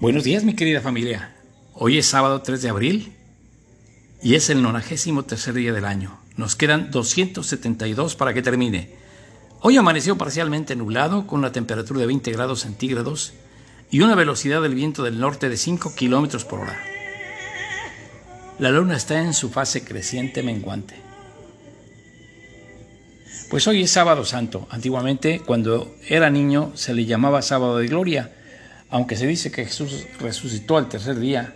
Buenos días, mi querida familia. Hoy es sábado 3 de abril y es el 93 día del año. Nos quedan 272 para que termine. Hoy amaneció parcialmente nublado con una temperatura de 20 grados centígrados y una velocidad del viento del norte de 5 kilómetros por hora. La luna está en su fase creciente menguante. Pues hoy es sábado santo. Antiguamente, cuando era niño, se le llamaba sábado de gloria aunque se dice que Jesús resucitó al tercer día,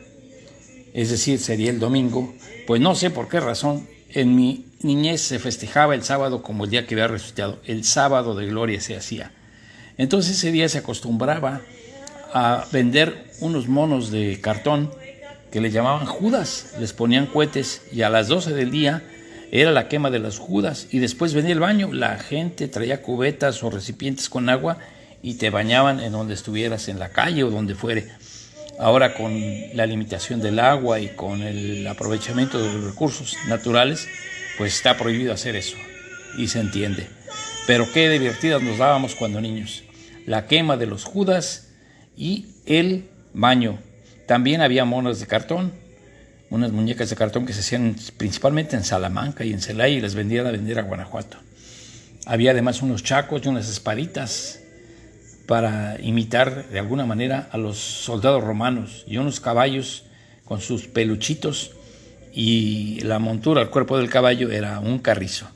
es decir, sería el domingo, pues no sé por qué razón en mi niñez se festejaba el sábado como el día que había resucitado, el sábado de gloria se hacía. Entonces ese día se acostumbraba a vender unos monos de cartón que le llamaban judas, les ponían cohetes y a las 12 del día era la quema de las judas y después venía el baño, la gente traía cubetas o recipientes con agua y te bañaban en donde estuvieras, en la calle o donde fuere. Ahora con la limitación del agua y con el aprovechamiento de los recursos naturales, pues está prohibido hacer eso y se entiende. Pero qué divertidas nos dábamos cuando niños. La quema de los judas y el baño. También había monos de cartón, unas muñecas de cartón que se hacían principalmente en Salamanca y en Celaya y las vendían a vender a Guanajuato. Había además unos chacos y unas espaditas para imitar de alguna manera a los soldados romanos y unos caballos con sus peluchitos y la montura, el cuerpo del caballo era un carrizo.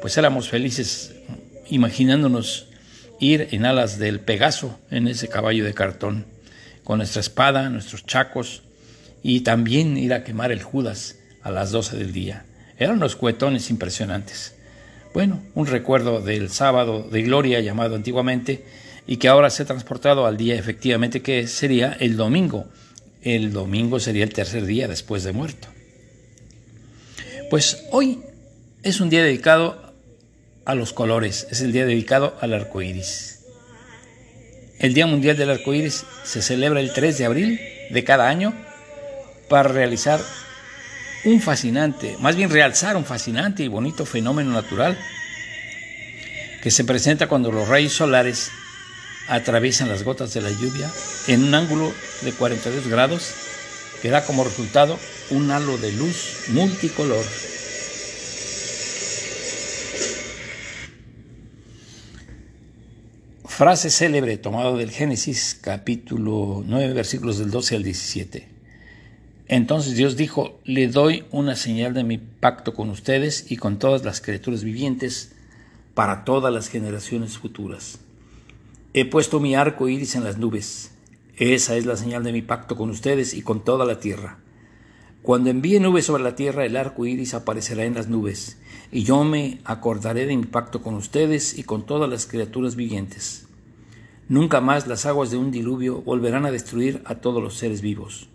Pues éramos felices imaginándonos ir en alas del Pegaso en ese caballo de cartón, con nuestra espada, nuestros chacos y también ir a quemar el Judas a las 12 del día. Eran unos cuetones impresionantes. Bueno, un recuerdo del sábado de gloria llamado antiguamente y que ahora se ha transportado al día efectivamente que sería el domingo. El domingo sería el tercer día después de muerto. Pues hoy es un día dedicado a los colores, es el día dedicado al arco iris. El Día Mundial del Arco Iris se celebra el 3 de abril de cada año para realizar un fascinante, más bien realzar un fascinante y bonito fenómeno natural que se presenta cuando los rayos solares atraviesan las gotas de la lluvia en un ángulo de 42 grados que da como resultado un halo de luz multicolor. Frase célebre tomado del Génesis capítulo 9 versículos del 12 al 17. Entonces Dios dijo, le doy una señal de mi pacto con ustedes y con todas las criaturas vivientes para todas las generaciones futuras. He puesto mi arco iris en las nubes. Esa es la señal de mi pacto con ustedes y con toda la tierra. Cuando envíe nubes sobre la tierra, el arco iris aparecerá en las nubes, y yo me acordaré de mi pacto con ustedes y con todas las criaturas vivientes. Nunca más las aguas de un diluvio volverán a destruir a todos los seres vivos.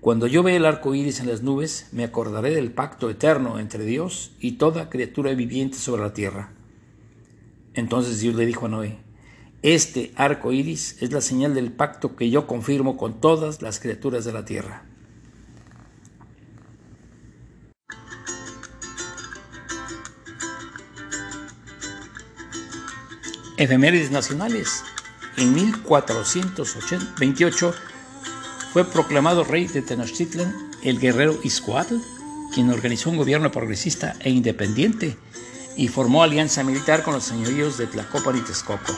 Cuando yo vea el arco iris en las nubes, me acordaré del pacto eterno entre Dios y toda criatura viviente sobre la tierra. Entonces Dios le dijo a Noé: este arco iris es la señal del pacto que yo confirmo con todas las criaturas de la tierra. Efemérides nacionales. En 1428 fue proclamado rey de Tenochtitlan el guerrero Iscoatl, quien organizó un gobierno progresista e independiente y formó alianza militar con los señoríos de Tlacopan y Texcoco.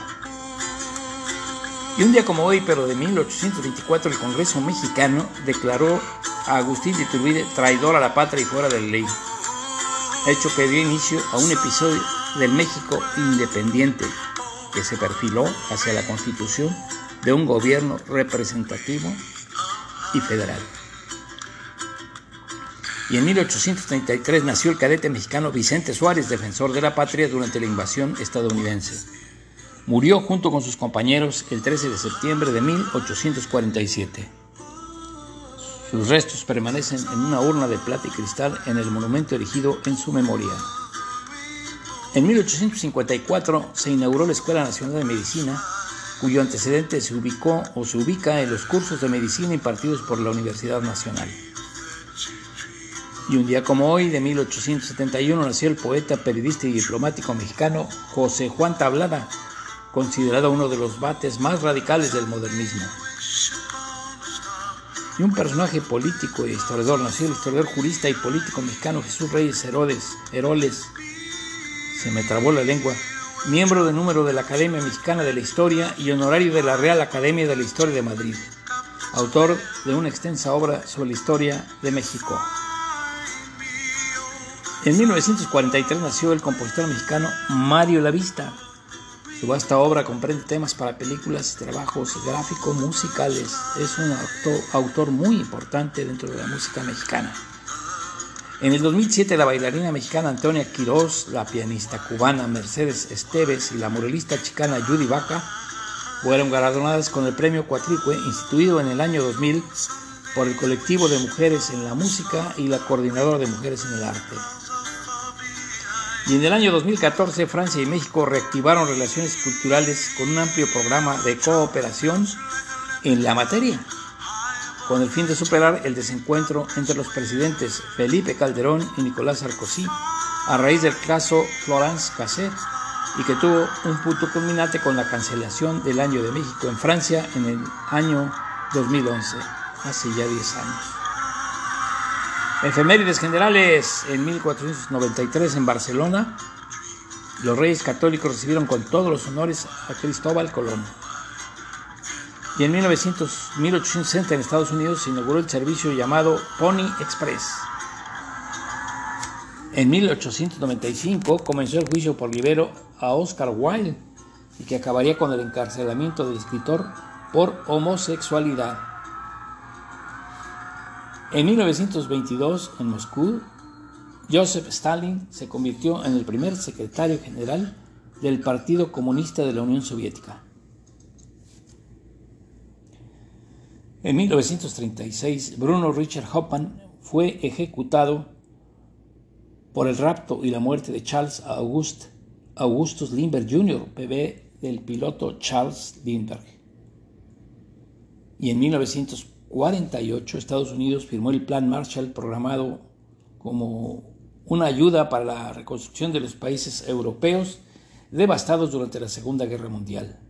Y un día como hoy, pero de 1824, el Congreso mexicano declaró a Agustín de Iturbide traidor a la patria y fuera de la ley, hecho que dio inicio a un episodio del México independiente que se perfiló hacia la constitución de un gobierno representativo y federal. Y en 1833 nació el cadete mexicano Vicente Suárez, defensor de la patria durante la invasión estadounidense. Murió junto con sus compañeros el 13 de septiembre de 1847. Sus restos permanecen en una urna de plata y cristal en el monumento erigido en su memoria. En 1854 se inauguró la Escuela Nacional de Medicina cuyo antecedente se ubicó o se ubica en los cursos de medicina impartidos por la Universidad Nacional. Y un día como hoy, de 1871, nació el poeta, periodista y diplomático mexicano José Juan Tablada, considerado uno de los bates más radicales del modernismo. Y un personaje político e historiador, nació el historiador jurista y político mexicano Jesús Reyes Herodes, Heroles, se me trabó la lengua, miembro de número de la Academia Mexicana de la Historia y honorario de la Real Academia de la Historia de Madrid, autor de una extensa obra sobre la historia de México. En 1943 nació el compositor mexicano Mario Lavista. Su vasta obra comprende temas para películas trabajos gráficos musicales. Es un autor muy importante dentro de la música mexicana. En el 2007, la bailarina mexicana Antonia Quiroz, la pianista cubana Mercedes Esteves y la muralista chicana Judy Vaca fueron galardonadas con el premio Cuatricue, instituido en el año 2000 por el colectivo de mujeres en la música y la coordinadora de mujeres en el arte. Y en el año 2014, Francia y México reactivaron relaciones culturales con un amplio programa de cooperación en la materia con el fin de superar el desencuentro entre los presidentes Felipe Calderón y Nicolás Sarkozy a raíz del caso Florence Cassé y que tuvo un punto culminante con la cancelación del Año de México en Francia en el año 2011, hace ya 10 años. Efemérides generales en 1493 en Barcelona, los reyes católicos recibieron con todos los honores a Cristóbal Colón y en 1900, 1860 en Estados Unidos se inauguró el servicio llamado Pony Express. En 1895 comenzó el juicio por libero a Oscar Wilde y que acabaría con el encarcelamiento del escritor por homosexualidad. En 1922, en Moscú, Joseph Stalin se convirtió en el primer secretario general del Partido Comunista de la Unión Soviética. En 1936, Bruno Richard Hoffman fue ejecutado por el rapto y la muerte de Charles Augustus Lindbergh Jr., bebé del piloto Charles Lindbergh. Y en 1948 Estados Unidos firmó el Plan Marshall programado como una ayuda para la reconstrucción de los países europeos devastados durante la Segunda Guerra Mundial.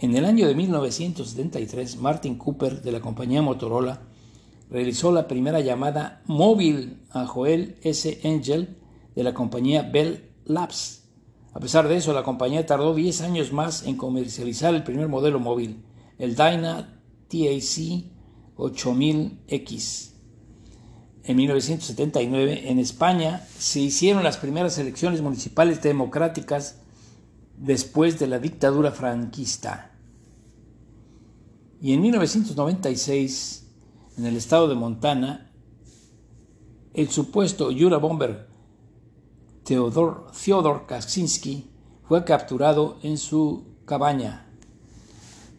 En el año de 1973, Martin Cooper de la compañía Motorola realizó la primera llamada móvil a Joel S. Angel de la compañía Bell Labs. A pesar de eso, la compañía tardó 10 años más en comercializar el primer modelo móvil, el Dyna TAC 8000X. En 1979, en España, se hicieron las primeras elecciones municipales democráticas después de la dictadura franquista. Y en 1996, en el estado de Montana, el supuesto Yura Bomber Theodor, Theodor Kaczynski fue capturado en su cabaña.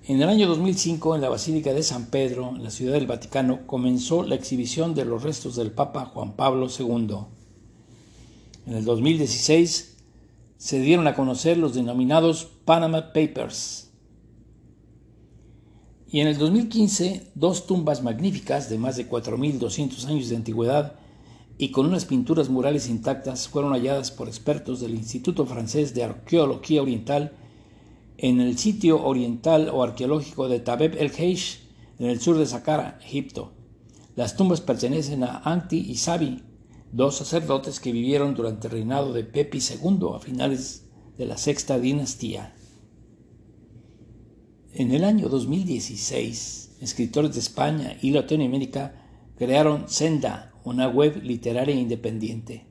En el año 2005, en la Basílica de San Pedro, en la Ciudad del Vaticano, comenzó la exhibición de los restos del Papa Juan Pablo II. En el 2016 se dieron a conocer los denominados Panama Papers. Y en el 2015, dos tumbas magníficas de más de 4.200 años de antigüedad y con unas pinturas murales intactas fueron halladas por expertos del Instituto Francés de Arqueología Oriental en el sitio oriental o arqueológico de Tabeb el Heish, en el sur de Saqqara, Egipto. Las tumbas pertenecen a Anti y Sabi, dos sacerdotes que vivieron durante el reinado de Pepi II a finales de la sexta dinastía. En el año 2016, escritores de España y Latinoamérica crearon Senda, una web literaria independiente.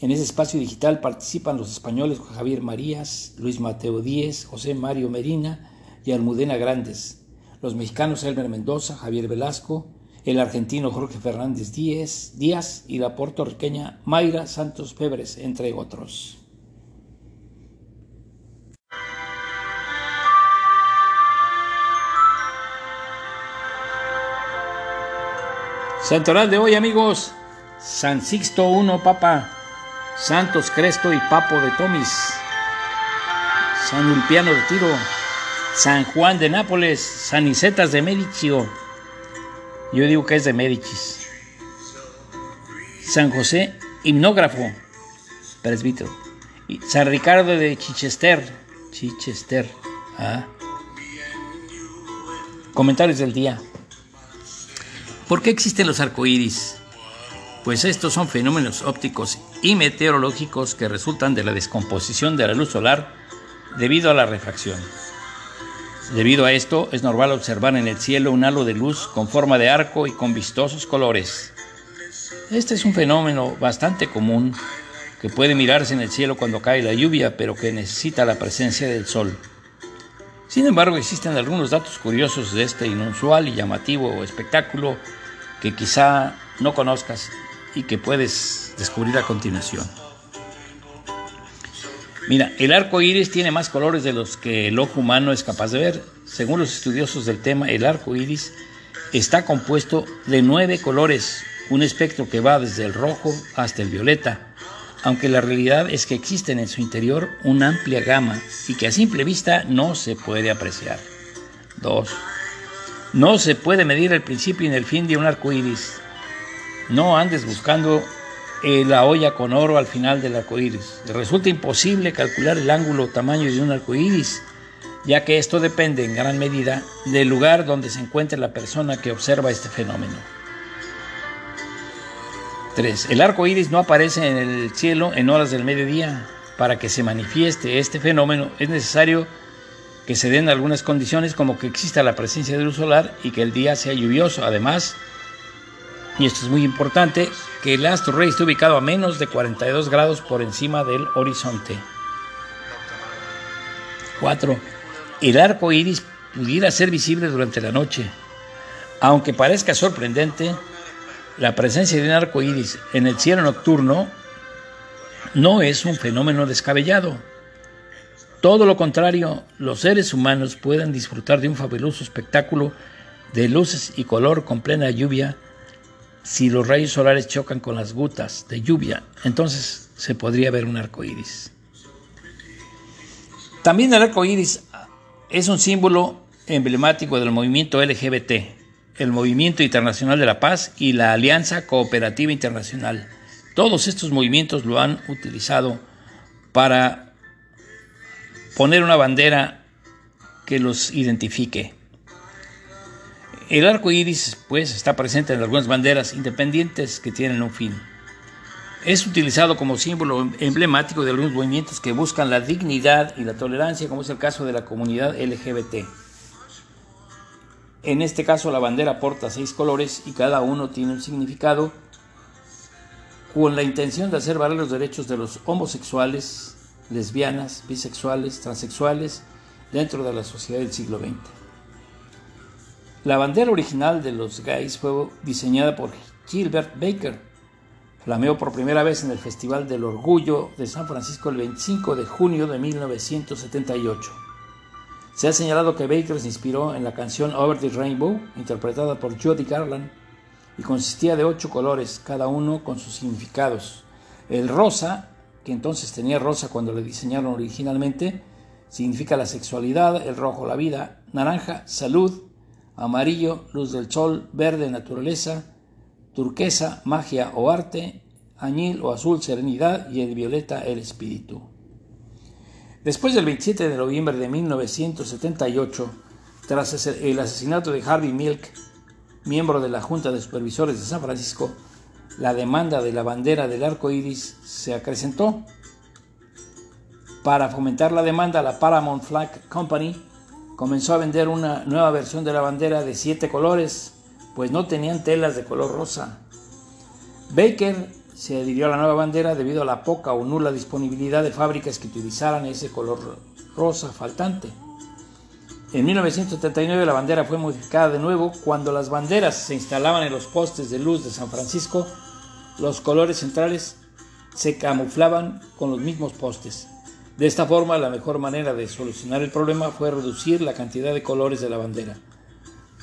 En ese espacio digital participan los españoles Javier Marías, Luis Mateo Díez, José Mario Merina y Almudena Grandes, los mexicanos Elmer Mendoza, Javier Velasco, el argentino Jorge Fernández Díaz y la puertorriqueña Mayra Santos Febres, entre otros. Santoral de hoy, amigos. San Sixto I, Papa. Santos Cresto y Papo de Tomis. San Ulpiano de Tiro, San Juan de Nápoles, San Isetas de Medicio. Yo digo que es de Médicis. San José, himnógrafo, presbítero. San Ricardo de Chichester, Chichester. Ah. Comentarios del día. ¿Por qué existen los arcoíris? Pues estos son fenómenos ópticos y meteorológicos que resultan de la descomposición de la luz solar debido a la refracción. Debido a esto, es normal observar en el cielo un halo de luz con forma de arco y con vistosos colores. Este es un fenómeno bastante común que puede mirarse en el cielo cuando cae la lluvia, pero que necesita la presencia del sol. Sin embargo, existen algunos datos curiosos de este inusual y llamativo espectáculo que quizá no conozcas y que puedes descubrir a continuación. Mira, el arco iris tiene más colores de los que el ojo humano es capaz de ver. Según los estudiosos del tema, el arco iris está compuesto de nueve colores, un espectro que va desde el rojo hasta el violeta, aunque la realidad es que existen en su interior una amplia gama y que a simple vista no se puede apreciar. 2. No se puede medir el principio y el fin de un arco iris. No andes buscando eh, la olla con oro al final del arco iris. Resulta imposible calcular el ángulo o tamaño de un arco iris, ya que esto depende en gran medida del lugar donde se encuentre la persona que observa este fenómeno. 3. El arco iris no aparece en el cielo en horas del mediodía. Para que se manifieste este fenómeno es necesario que se den algunas condiciones como que exista la presencia de luz solar y que el día sea lluvioso. Además, y esto es muy importante, que el astro rey esté ubicado a menos de 42 grados por encima del horizonte. 4. El arco iris pudiera ser visible durante la noche. Aunque parezca sorprendente, la presencia de un arco iris en el cielo nocturno no es un fenómeno descabellado. Todo lo contrario, los seres humanos pueden disfrutar de un fabuloso espectáculo de luces y color con plena lluvia si los rayos solares chocan con las gotas de lluvia, entonces se podría ver un arco iris. También el arco iris es un símbolo emblemático del movimiento LGBT, el Movimiento Internacional de la Paz y la Alianza Cooperativa Internacional. Todos estos movimientos lo han utilizado para poner una bandera que los identifique. El arco iris, pues, está presente en algunas banderas independientes que tienen un fin. Es utilizado como símbolo emblemático de algunos movimientos que buscan la dignidad y la tolerancia, como es el caso de la comunidad LGBT. En este caso, la bandera porta seis colores y cada uno tiene un significado con la intención de hacer valer los derechos de los homosexuales, lesbianas, bisexuales, transexuales dentro de la sociedad del siglo XX. La bandera original de los gays fue diseñada por Gilbert Baker. Flameó por primera vez en el Festival del Orgullo de San Francisco el 25 de junio de 1978. Se ha señalado que Baker se inspiró en la canción Over the Rainbow, interpretada por Judy Garland, y consistía de ocho colores, cada uno con sus significados. El rosa, que entonces tenía rosa cuando le diseñaron originalmente, significa la sexualidad, el rojo la vida, naranja, salud, amarillo, luz del sol, verde, naturaleza, turquesa, magia o arte, añil o azul, serenidad y el violeta, el espíritu. Después del 27 de noviembre de 1978, tras el asesinato de Harvey Milk, miembro de la Junta de Supervisores de San Francisco, la demanda de la bandera del arco iris se acrecentó. Para fomentar la demanda, la Paramount Flag Company comenzó a vender una nueva versión de la bandera de siete colores, pues no tenían telas de color rosa. Baker se adhirió a la nueva bandera debido a la poca o nula disponibilidad de fábricas que utilizaran ese color rosa faltante. En 1979 la bandera fue modificada de nuevo cuando las banderas se instalaban en los postes de luz de San Francisco, los colores centrales se camuflaban con los mismos postes. De esta forma, la mejor manera de solucionar el problema fue reducir la cantidad de colores de la bandera.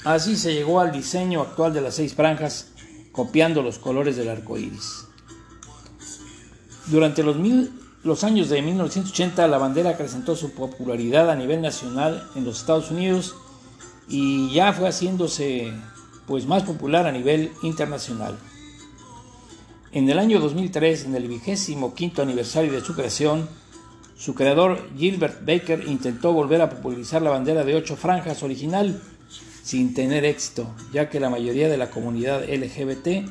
Así se llegó al diseño actual de las seis franjas, copiando los colores del arco iris. Durante los los años de 1980 la bandera acrecentó su popularidad a nivel nacional en los Estados Unidos y ya fue haciéndose pues más popular a nivel internacional. En el año 2003, en el vigésimo quinto aniversario de su creación, su creador Gilbert Baker intentó volver a popularizar la bandera de ocho franjas original sin tener éxito, ya que la mayoría de la comunidad LGBT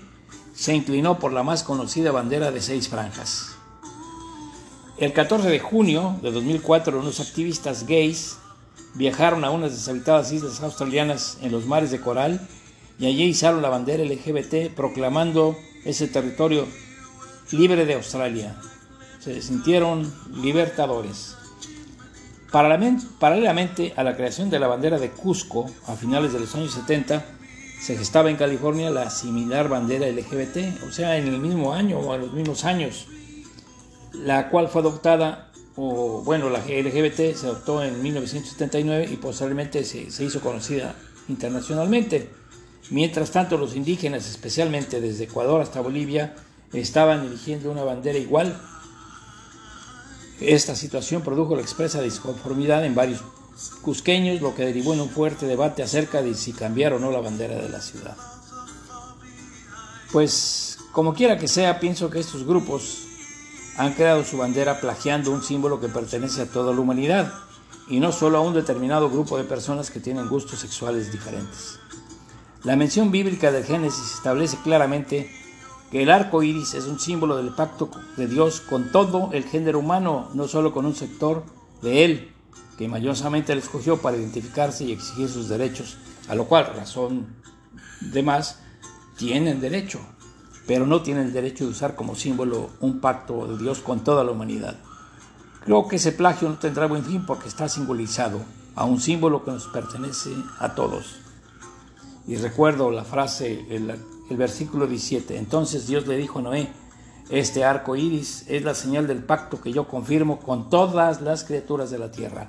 se inclinó por la más conocida bandera de seis franjas. El 14 de junio de 2004, unos activistas gays viajaron a unas deshabitadas islas australianas en los mares de coral y allí izaron la bandera LGBT proclamando ese territorio libre de Australia. Se sintieron libertadores. Paralelamente a la creación de la bandera de Cusco a finales de los años 70, se gestaba en California la similar bandera LGBT, o sea, en el mismo año o a los mismos años la cual fue adoptada, o bueno, la LGBT se adoptó en 1979 y posteriormente se, se hizo conocida internacionalmente. Mientras tanto, los indígenas, especialmente desde Ecuador hasta Bolivia, estaban eligiendo una bandera igual. Esta situación produjo la expresa disconformidad en varios cusqueños, lo que derivó en un fuerte debate acerca de si cambiar o no la bandera de la ciudad. Pues, como quiera que sea, pienso que estos grupos han creado su bandera plagiando un símbolo que pertenece a toda la humanidad y no solo a un determinado grupo de personas que tienen gustos sexuales diferentes. La mención bíblica del Génesis establece claramente que el arco iris es un símbolo del pacto de Dios con todo el género humano, no solo con un sector de él, que mayorosamente le escogió para identificarse y exigir sus derechos, a lo cual, razón de más, tienen derecho pero no tiene el derecho de usar como símbolo un pacto de Dios con toda la humanidad. Creo que ese plagio no tendrá buen fin porque está simbolizado a un símbolo que nos pertenece a todos. Y recuerdo la frase, el, el versículo 17. Entonces Dios le dijo a Noé, este arco iris es la señal del pacto que yo confirmo con todas las criaturas de la tierra.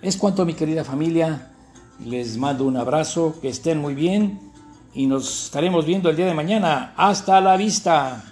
Es cuanto, mi querida familia. Les mando un abrazo, que estén muy bien y nos estaremos viendo el día de mañana. Hasta la vista.